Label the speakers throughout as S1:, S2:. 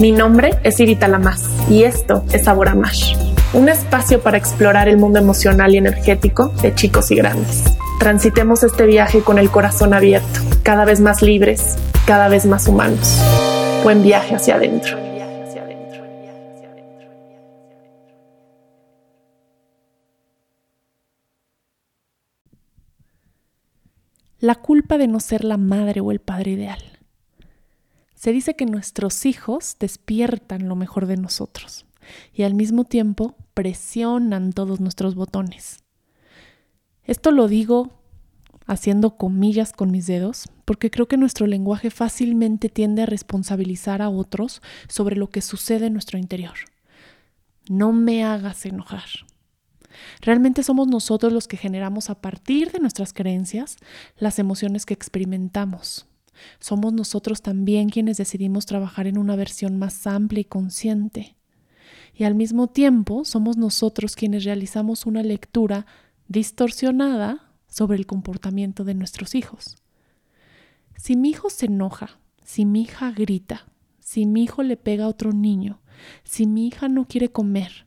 S1: Mi nombre es Irita Lamas y esto es Sabor un espacio para explorar el mundo emocional y energético de chicos y grandes. Transitemos este viaje con el corazón abierto, cada vez más libres, cada vez más humanos. Buen viaje hacia adentro.
S2: La culpa de no ser la madre o el padre ideal. Se dice que nuestros hijos despiertan lo mejor de nosotros y al mismo tiempo presionan todos nuestros botones. Esto lo digo haciendo comillas con mis dedos porque creo que nuestro lenguaje fácilmente tiende a responsabilizar a otros sobre lo que sucede en nuestro interior. No me hagas enojar. Realmente somos nosotros los que generamos a partir de nuestras creencias las emociones que experimentamos somos nosotros también quienes decidimos trabajar en una versión más amplia y consciente. Y al mismo tiempo somos nosotros quienes realizamos una lectura distorsionada sobre el comportamiento de nuestros hijos. Si mi hijo se enoja, si mi hija grita, si mi hijo le pega a otro niño, si mi hija no quiere comer,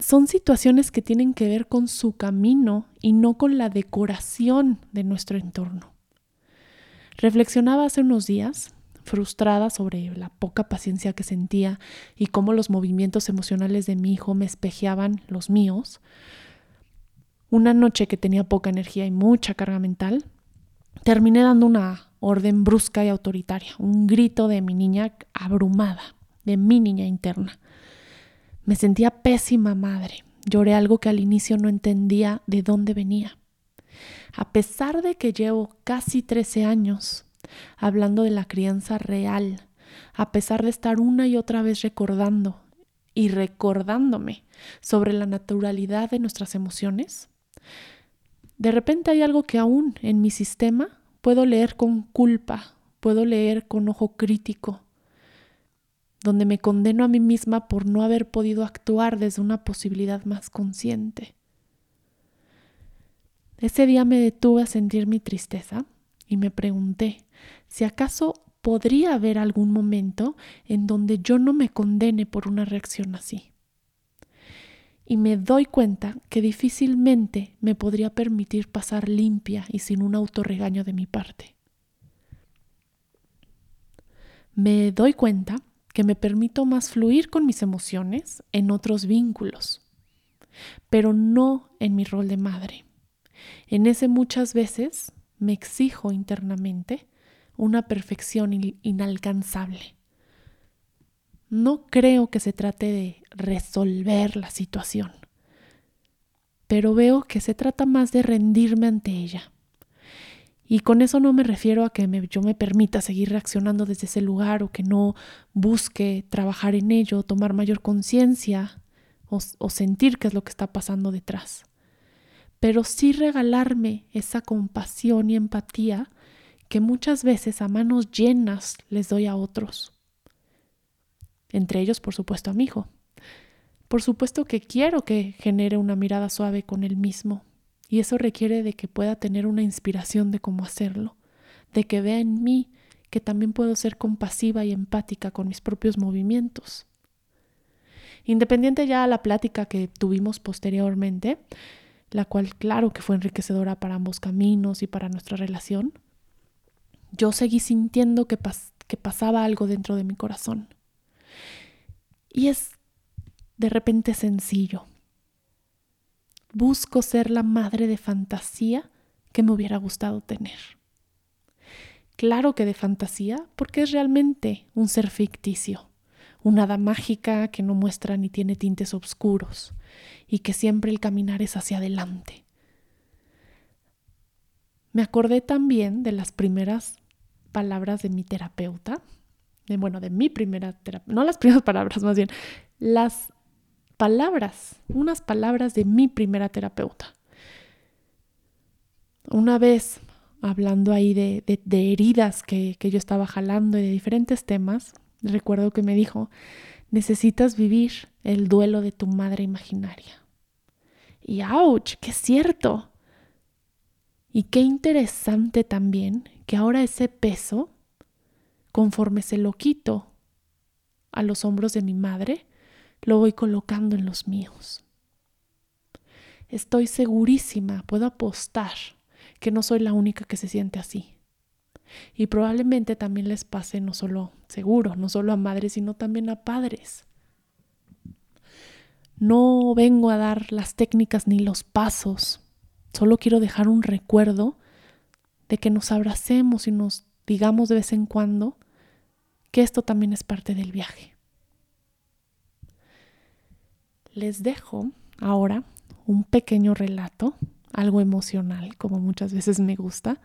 S2: son situaciones que tienen que ver con su camino y no con la decoración de nuestro entorno. Reflexionaba hace unos días, frustrada sobre la poca paciencia que sentía y cómo los movimientos emocionales de mi hijo me espejeaban los míos. Una noche que tenía poca energía y mucha carga mental, terminé dando una orden brusca y autoritaria, un grito de mi niña abrumada, de mi niña interna. Me sentía pésima madre. Lloré algo que al inicio no entendía de dónde venía. A pesar de que llevo casi 13 años hablando de la crianza real, a pesar de estar una y otra vez recordando y recordándome sobre la naturalidad de nuestras emociones, de repente hay algo que aún en mi sistema puedo leer con culpa, puedo leer con ojo crítico, donde me condeno a mí misma por no haber podido actuar desde una posibilidad más consciente. Ese día me detuve a sentir mi tristeza y me pregunté si acaso podría haber algún momento en donde yo no me condene por una reacción así. Y me doy cuenta que difícilmente me podría permitir pasar limpia y sin un autorregaño de mi parte. Me doy cuenta que me permito más fluir con mis emociones en otros vínculos, pero no en mi rol de madre. En ese muchas veces me exijo internamente una perfección inalcanzable. No creo que se trate de resolver la situación, pero veo que se trata más de rendirme ante ella. Y con eso no me refiero a que yo me permita seguir reaccionando desde ese lugar o que no busque trabajar en ello, tomar mayor conciencia o sentir qué es lo que está pasando detrás pero sí regalarme esa compasión y empatía que muchas veces a manos llenas les doy a otros. Entre ellos, por supuesto, a mi hijo. Por supuesto que quiero que genere una mirada suave con él mismo, y eso requiere de que pueda tener una inspiración de cómo hacerlo, de que vea en mí que también puedo ser compasiva y empática con mis propios movimientos. Independiente ya a la plática que tuvimos posteriormente, la cual claro que fue enriquecedora para ambos caminos y para nuestra relación, yo seguí sintiendo que, que pasaba algo dentro de mi corazón. Y es de repente sencillo. Busco ser la madre de fantasía que me hubiera gustado tener. Claro que de fantasía, porque es realmente un ser ficticio, una hada mágica que no muestra ni tiene tintes oscuros, y que siempre el caminar es hacia adelante. Me acordé también de las primeras palabras de mi terapeuta, de, bueno, de mi primera terapeuta, no las primeras palabras, más bien, las palabras, unas palabras de mi primera terapeuta. Una vez, hablando ahí de, de heridas que, que yo estaba jalando y de diferentes temas, recuerdo que me dijo, necesitas vivir el duelo de tu madre imaginaria. Y ouch, qué cierto. Y qué interesante también que ahora ese peso, conforme se lo quito a los hombros de mi madre, lo voy colocando en los míos. Estoy segurísima, puedo apostar que no soy la única que se siente así. Y probablemente también les pase no solo, seguro, no solo a madres, sino también a padres. No vengo a dar las técnicas ni los pasos, solo quiero dejar un recuerdo de que nos abracemos y nos digamos de vez en cuando que esto también es parte del viaje. Les dejo ahora un pequeño relato, algo emocional, como muchas veces me gusta,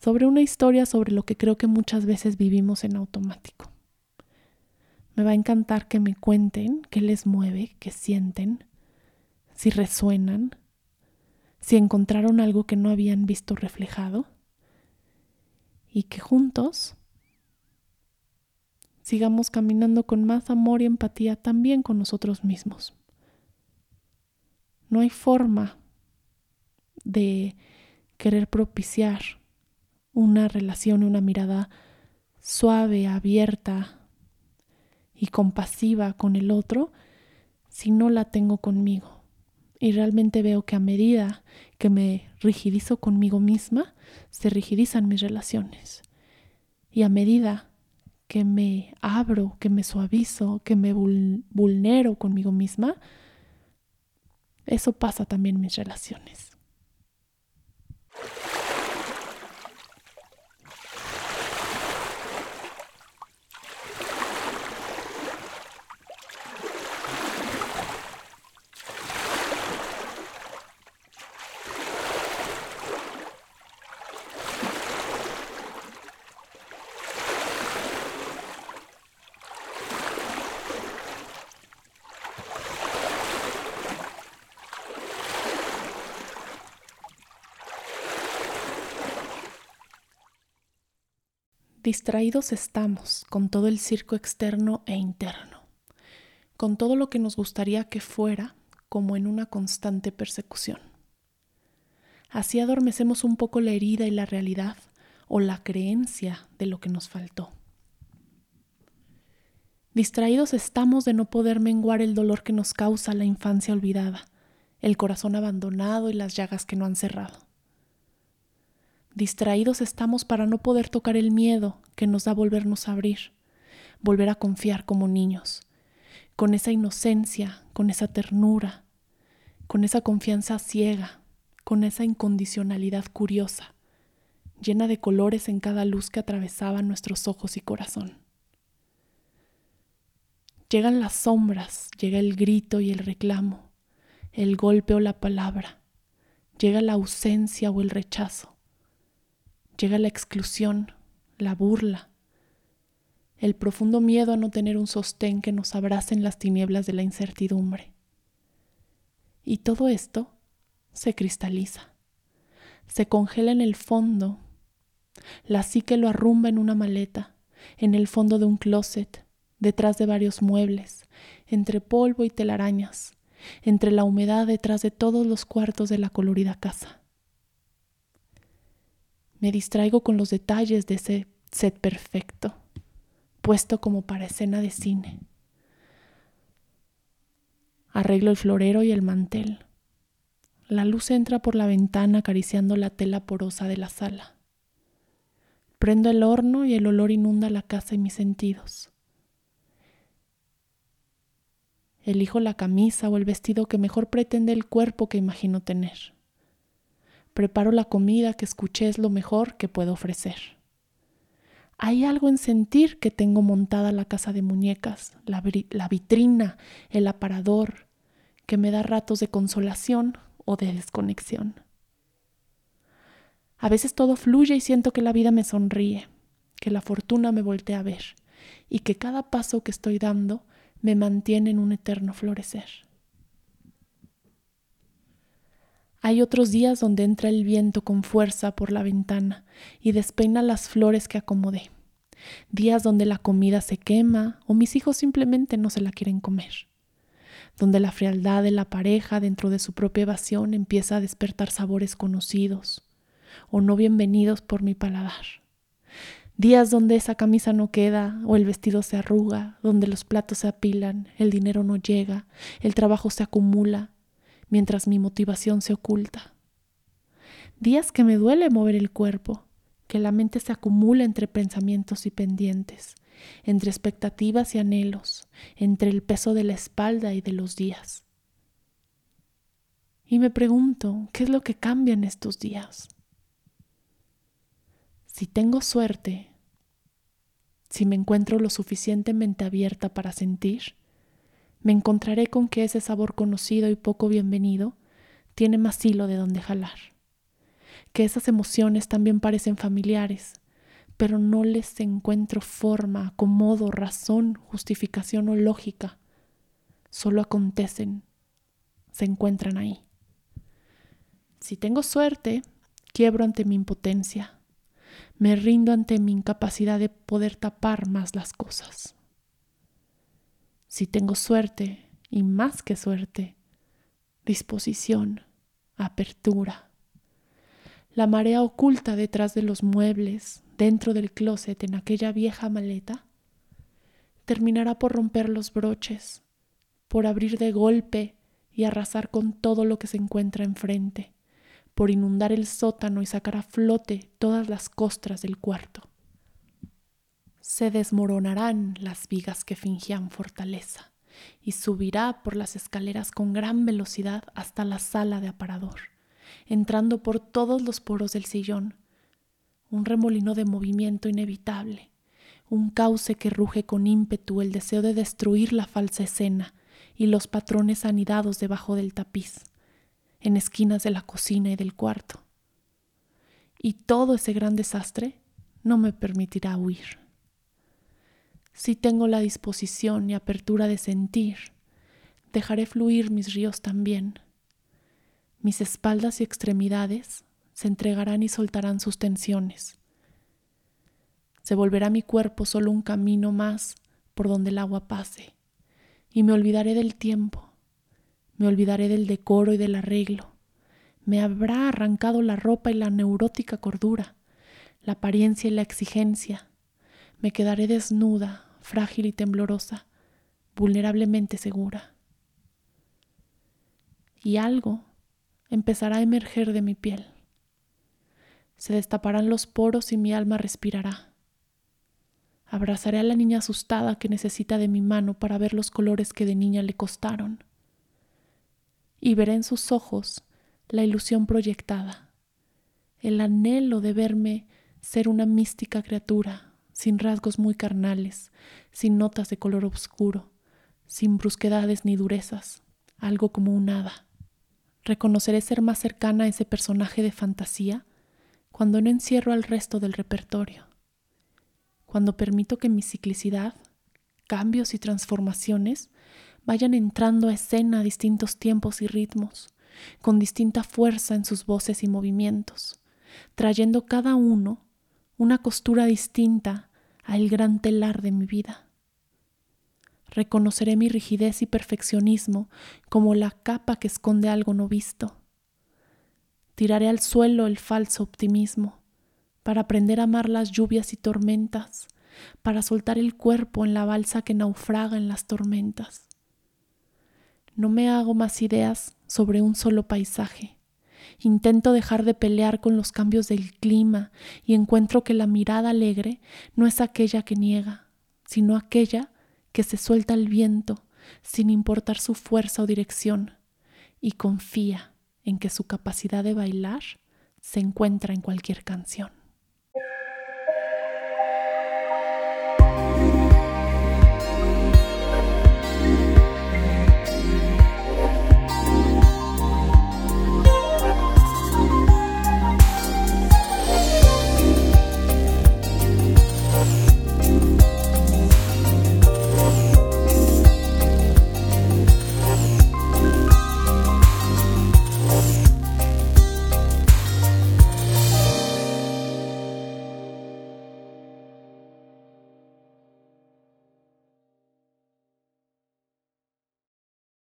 S2: sobre una historia sobre lo que creo que muchas veces vivimos en automático. Me va a encantar que me cuenten qué les mueve, qué sienten, si resuenan, si encontraron algo que no habían visto reflejado y que juntos sigamos caminando con más amor y empatía también con nosotros mismos. No hay forma de querer propiciar una relación, una mirada suave, abierta y compasiva con el otro si no la tengo conmigo. Y realmente veo que a medida que me rigidizo conmigo misma, se rigidizan mis relaciones. Y a medida que me abro, que me suavizo, que me vulnero conmigo misma, eso pasa también en mis relaciones. Distraídos estamos con todo el circo externo e interno, con todo lo que nos gustaría que fuera como en una constante persecución. Así adormecemos un poco la herida y la realidad o la creencia de lo que nos faltó. Distraídos estamos de no poder menguar el dolor que nos causa la infancia olvidada, el corazón abandonado y las llagas que no han cerrado. Distraídos estamos para no poder tocar el miedo que nos da volvernos a abrir, volver a confiar como niños, con esa inocencia, con esa ternura, con esa confianza ciega, con esa incondicionalidad curiosa, llena de colores en cada luz que atravesaba nuestros ojos y corazón. Llegan las sombras, llega el grito y el reclamo, el golpe o la palabra, llega la ausencia o el rechazo Llega la exclusión, la burla, el profundo miedo a no tener un sostén que nos abrace en las tinieblas de la incertidumbre. Y todo esto se cristaliza, se congela en el fondo, la psique lo arrumba en una maleta, en el fondo de un closet, detrás de varios muebles, entre polvo y telarañas, entre la humedad detrás de todos los cuartos de la colorida casa. Me distraigo con los detalles de ese set perfecto, puesto como para escena de cine. Arreglo el florero y el mantel. La luz entra por la ventana acariciando la tela porosa de la sala. Prendo el horno y el olor inunda la casa y mis sentidos. Elijo la camisa o el vestido que mejor pretende el cuerpo que imagino tener preparo la comida que escuché es lo mejor que puedo ofrecer. Hay algo en sentir que tengo montada la casa de muñecas, la, vitrina, el aparador, que me da ratos de consolación o de desconexión. A veces todo fluye y siento que la vida me sonríe, que la fortuna me voltea a ver y que cada paso que estoy dando me mantiene en un eterno florecer. Hay otros días donde entra el viento con fuerza por la ventana y despeina las flores que acomodé. Días donde la comida se quema o mis hijos simplemente no se la quieren comer. Donde la frialdad de la pareja dentro de su propia evasión empieza a despertar sabores conocidos o no bienvenidos por mi paladar. Días donde esa camisa no queda o el vestido se arruga, donde los platos se apilan, el dinero no llega, el trabajo se acumula, mientras mi motivación se oculta. Días que me duele mover el cuerpo, que la mente se acumula entre pensamientos y pendientes, entre expectativas y anhelos, entre el peso de la espalda y de los días. Y me pregunto, ¿qué es lo que cambia en estos días? Si tengo suerte, si me encuentro lo suficientemente abierta para sentir, me encontraré con que ese sabor conocido y poco bienvenido tiene más hilo de donde jalar, que esas emociones también parecen familiares, pero no les encuentro forma, acomodo, razón, justificación o lógica, solo acontecen, se encuentran ahí. Si tengo suerte, quiebro ante mi impotencia, me rindo ante mi incapacidad de poder tapar más las cosas. Si tengo suerte, y más que suerte, disposición, apertura. La marea oculta detrás de los muebles, dentro del closet, en aquella vieja maleta, terminará por romper los broches, por abrir de golpe y arrasar con todo lo que se encuentra enfrente por inundar el sótano y sacar a flote todas las costras del cuarto. Se desmoronarán las vigas que fingían fortaleza y subirá por las escaleras con gran velocidad hasta la sala de aparador, entrando por todos los poros del sillón. Un remolino de movimiento inevitable, un cauce que ruge con ímpetu el deseo de destruir la falsa escena y los patrones anidados debajo del tapiz en esquinas de la cocina y del cuarto. Y todo ese gran desastre no me permitirá huir. Si tengo la disposición y apertura de sentir, dejaré fluir mis ríos también. Mis espaldas y extremidades se entregarán y soltarán sus tensiones. Se volverá mi cuerpo solo un camino más por donde el agua pase, y me olvidaré del tiempo me olvidaré del decoro y del arreglo. Me habrá arrancado la ropa y la neurótica cordura, la apariencia y la exigencia. Me quedaré desnuda, frágil y temblorosa, vulnerablemente segura. Y algo empezará a emerger de mi piel. Se destaparán los poros y mi alma respirará. Abrazaré a la niña asustada que necesita de mi mano para ver los colores que de niña le costaron y veré en sus ojos la ilusión proyectada, el anhelo de verme ser una mística criatura, sin rasgos muy carnales, sin notas de color oscuro, sin brusquedades ni durezas, algo como un hada. Reconoceré ser más cercana a ese personaje de fantasía cuando no encierro al resto del repertorio, cuando permito que mi ciclicidad, cambios y transformaciones vayan entrando a escena a distintos tiempos y ritmos, con distinta fuerza en sus voces y movimientos, trayendo cada uno una costura distinta al gran telar de mi vida. Reconoceré mi rigidez y perfeccionismo como la capa que esconde algo no visto. Tiraré al suelo el falso optimismo para aprender a amar las lluvias y tormentas, para soltar el cuerpo en la balsa que naufraga en las tormentas no me hago más ideas sobre un solo paisaje. Intento dejar de pelear con los cambios del clima y encuentro que la mirada alegre no es aquella que niega, sino aquella que se suelta al viento sin importar su fuerza o dirección y confía en que su capacidad de bailar se encuentra en cualquier canción.